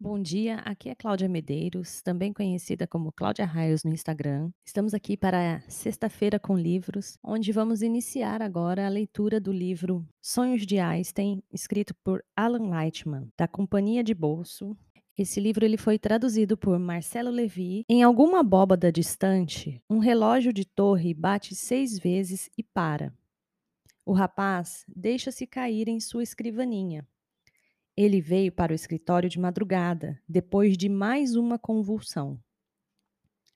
Bom dia, aqui é Cláudia Medeiros, também conhecida como Cláudia Raios no Instagram. Estamos aqui para Sexta-feira com Livros, onde vamos iniciar agora a leitura do livro Sonhos de Einstein, escrito por Alan Lightman, da Companhia de Bolso. Esse livro ele foi traduzido por Marcelo Levi. Em alguma abóbada distante, um relógio de torre bate seis vezes e para. O rapaz deixa-se cair em sua escrivaninha. Ele veio para o escritório de madrugada, depois de mais uma convulsão.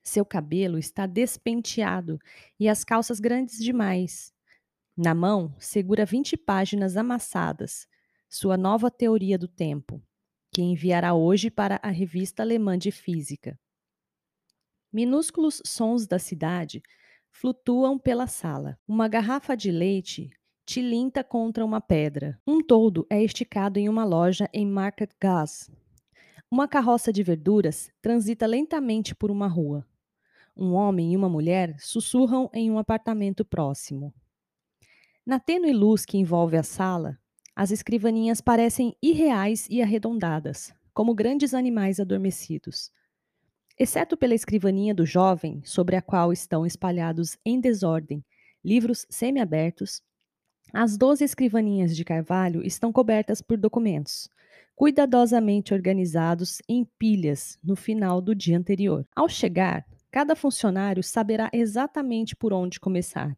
Seu cabelo está despenteado e as calças grandes demais. Na mão, segura 20 páginas amassadas, sua nova teoria do tempo, que enviará hoje para a revista alemã de física. Minúsculos sons da cidade flutuam pela sala. Uma garrafa de leite tilinta contra uma pedra. Um toldo é esticado em uma loja em Market Gas. Uma carroça de verduras transita lentamente por uma rua. Um homem e uma mulher sussurram em um apartamento próximo. Na tênue luz que envolve a sala, as escrivaninhas parecem irreais e arredondadas, como grandes animais adormecidos. Exceto pela escrivaninha do jovem, sobre a qual estão espalhados em desordem livros semi-abertos, as doze escrivaninhas de carvalho estão cobertas por documentos, cuidadosamente organizados em pilhas no final do dia anterior. Ao chegar, cada funcionário saberá exatamente por onde começar.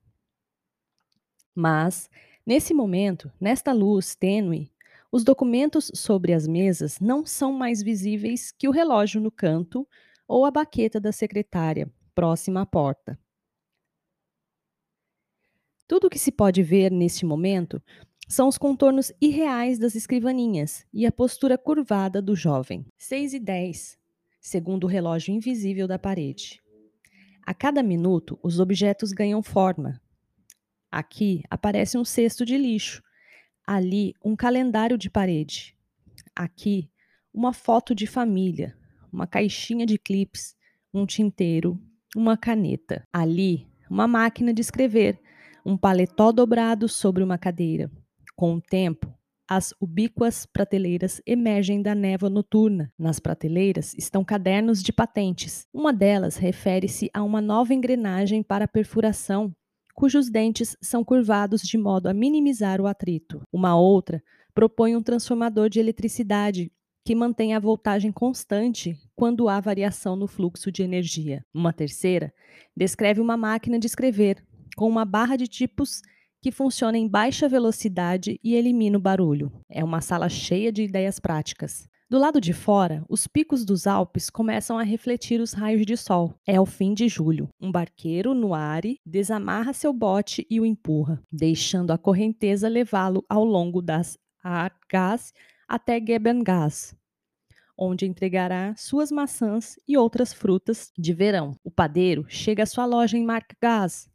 Mas, nesse momento, nesta luz tênue, os documentos sobre as mesas não são mais visíveis que o relógio no canto ou a baqueta da secretária, próxima à porta. Tudo o que se pode ver neste momento são os contornos irreais das escrivaninhas e a postura curvada do jovem. 6 e 10, segundo o relógio invisível da parede. A cada minuto, os objetos ganham forma. Aqui aparece um cesto de lixo, ali um calendário de parede, aqui uma foto de família, uma caixinha de clips, um tinteiro, uma caneta, ali uma máquina de escrever um paletó dobrado sobre uma cadeira. Com o tempo, as ubíquas prateleiras emergem da névoa noturna. Nas prateleiras estão cadernos de patentes. Uma delas refere-se a uma nova engrenagem para perfuração, cujos dentes são curvados de modo a minimizar o atrito. Uma outra propõe um transformador de eletricidade que mantém a voltagem constante quando há variação no fluxo de energia. Uma terceira descreve uma máquina de escrever, com uma barra de tipos que funciona em baixa velocidade e elimina o barulho. É uma sala cheia de ideias práticas. Do lado de fora, os picos dos Alpes começam a refletir os raios de sol. É o fim de julho. Um barqueiro no Are desamarra seu bote e o empurra, deixando a correnteza levá-lo ao longo das Argas até Gebengás, onde entregará suas maçãs e outras frutas de verão. O padeiro chega à sua loja em Markgas,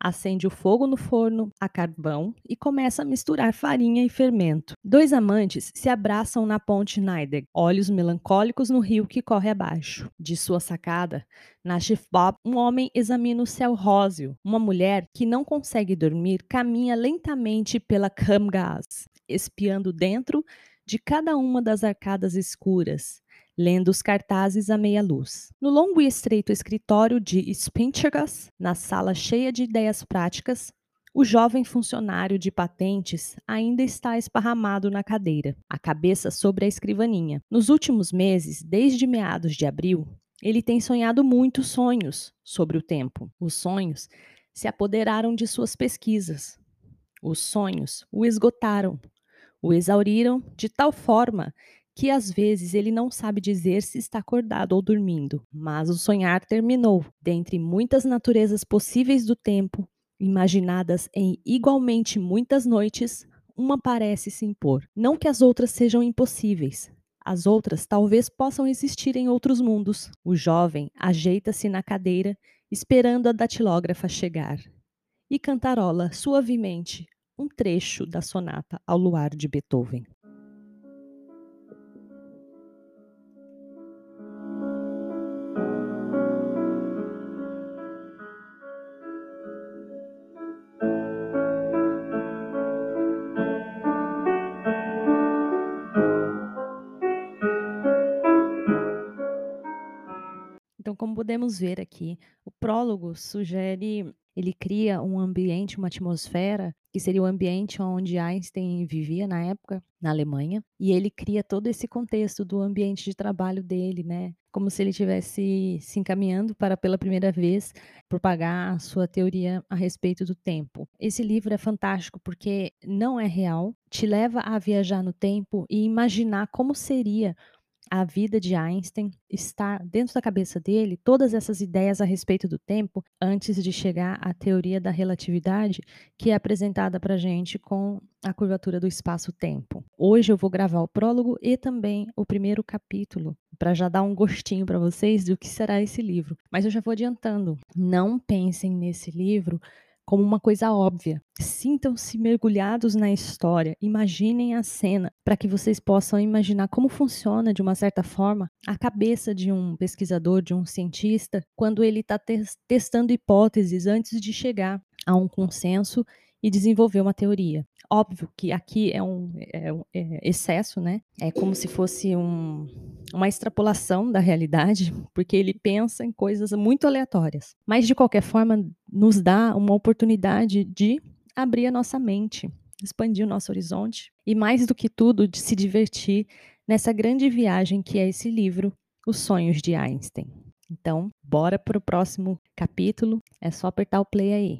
acende o fogo no forno a carvão e começa a misturar farinha e fermento. Dois amantes se abraçam na ponte Nideg, olhos melancólicos no rio que corre abaixo. De sua sacada, na Bob, um homem examina o céu róseo. Uma mulher que não consegue dormir caminha lentamente pela Kamgas, espiando dentro de cada uma das arcadas escuras lendo os cartazes à meia luz. No longo e estreito escritório de Spinchagas, na sala cheia de ideias práticas, o jovem funcionário de patentes ainda está esparramado na cadeira, a cabeça sobre a escrivaninha. Nos últimos meses, desde meados de abril, ele tem sonhado muitos sonhos sobre o tempo. Os sonhos se apoderaram de suas pesquisas. Os sonhos o esgotaram, o exauriram de tal forma que às vezes ele não sabe dizer se está acordado ou dormindo, mas o sonhar terminou. Dentre muitas naturezas possíveis do tempo, imaginadas em igualmente muitas noites, uma parece se impor. Não que as outras sejam impossíveis. As outras talvez possam existir em outros mundos. O jovem ajeita-se na cadeira, esperando a datilógrafa chegar, e cantarola suavemente um trecho da sonata ao luar de Beethoven. como podemos ver aqui, o prólogo sugere ele cria um ambiente, uma atmosfera, que seria o ambiente onde Einstein vivia na época, na Alemanha, e ele cria todo esse contexto do ambiente de trabalho dele, né? Como se ele estivesse se encaminhando para, pela primeira vez, propagar a sua teoria a respeito do tempo. Esse livro é fantástico porque não é real, te leva a viajar no tempo e imaginar como seria a vida de Einstein está dentro da cabeça dele, todas essas ideias a respeito do tempo, antes de chegar à teoria da relatividade, que é apresentada para gente com a curvatura do espaço-tempo. Hoje eu vou gravar o prólogo e também o primeiro capítulo, para já dar um gostinho para vocês do que será esse livro. Mas eu já vou adiantando, não pensem nesse livro como uma coisa óbvia. Sintam-se mergulhados na história, imaginem a cena, para que vocês possam imaginar como funciona, de uma certa forma, a cabeça de um pesquisador, de um cientista, quando ele está testando hipóteses antes de chegar a um consenso e desenvolver uma teoria. Óbvio que aqui é um, é um é excesso, né? É como se fosse um, uma extrapolação da realidade, porque ele pensa em coisas muito aleatórias. Mas, de qualquer forma, nos dá uma oportunidade de abrir a nossa mente, expandir o nosso horizonte e, mais do que tudo, de se divertir nessa grande viagem que é esse livro, Os Sonhos de Einstein. Então, bora para o próximo capítulo. É só apertar o play aí.